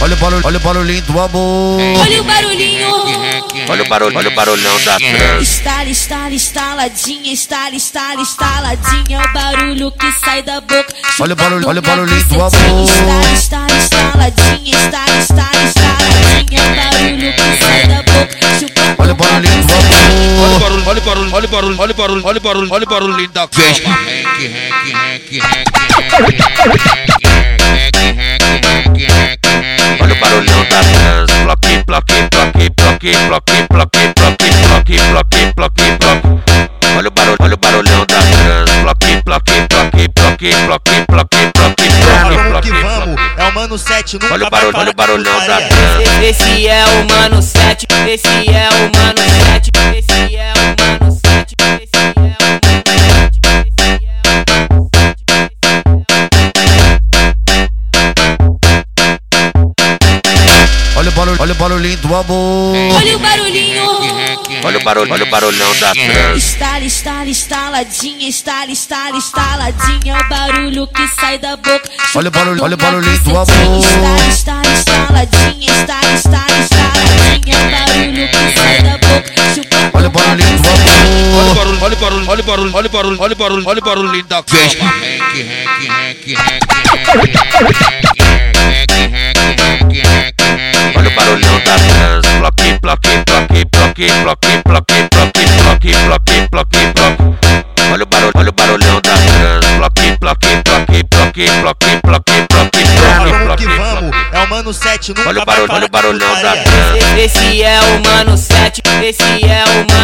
olha o barulho, olha o barulhinho do amor. Olha o barulhinho. Olha o barulho, olha o barulhão da trans. Estala, estala, estaladinha, estala, estala, estaladinha. É o barulho que sai da boca. Olha o barulho, olha o barulhinho do amor. Estala, estala, estaladinha, estala, estala, estaladinha. É o barulho que sai da boca. Olha o barulhinho do Olha o amor. barulho, olha o barulho, olha o barulho, olha o barulho, olha o barulho, olha o barulho da Vez. Olha o barulhão da trans. Bloque, bloque, bloque, bloque, bloque, bloque, bloque, bloque, bloque, bloque, bloque. Olha o barulho, olha o barulhão da trans. Bloque, bloque, bloque, bloque, bloque, bloque, bloque, bloque, Vamos que bloque, vamos, bloque. é o Mano 7, nunca Olha o vai barulho, olha o barulhão da trans. Esse é o Mano 7, esse é o Mano 7, barulho, olha o barulhinho do amor. Olha o barulhinho. Olha o barulho, olha o barulhão da trans. Estala, estala, estaladinha, estala, estala, estaladinha. É o barulho que sai da boca. Olha o barulho, olha o barulhinho do amor. Estala, estala, estaladinha, estala, estala, estaladinha. É o barulho que sai da boca. Olha o barulhinho do Olha o amor. barulho, olha o barulho, olha o barulho, olha o barulho, olha o barulho, olha o barulho da Vez. Bloque, bloque, bloque, bloque, bloque, bloque, bloque, bloque. Olha o barulho, olha o barulhão da trans. Bloque, bloque, bloque, bloque, bloque, bloque, bloque, bloque, bloque, bloque. é o Mano 7, nunca Olha o vai barulho, olha o barulhão da trans. Esse é o Mano 7, esse é o Mano 7, esse é o Mano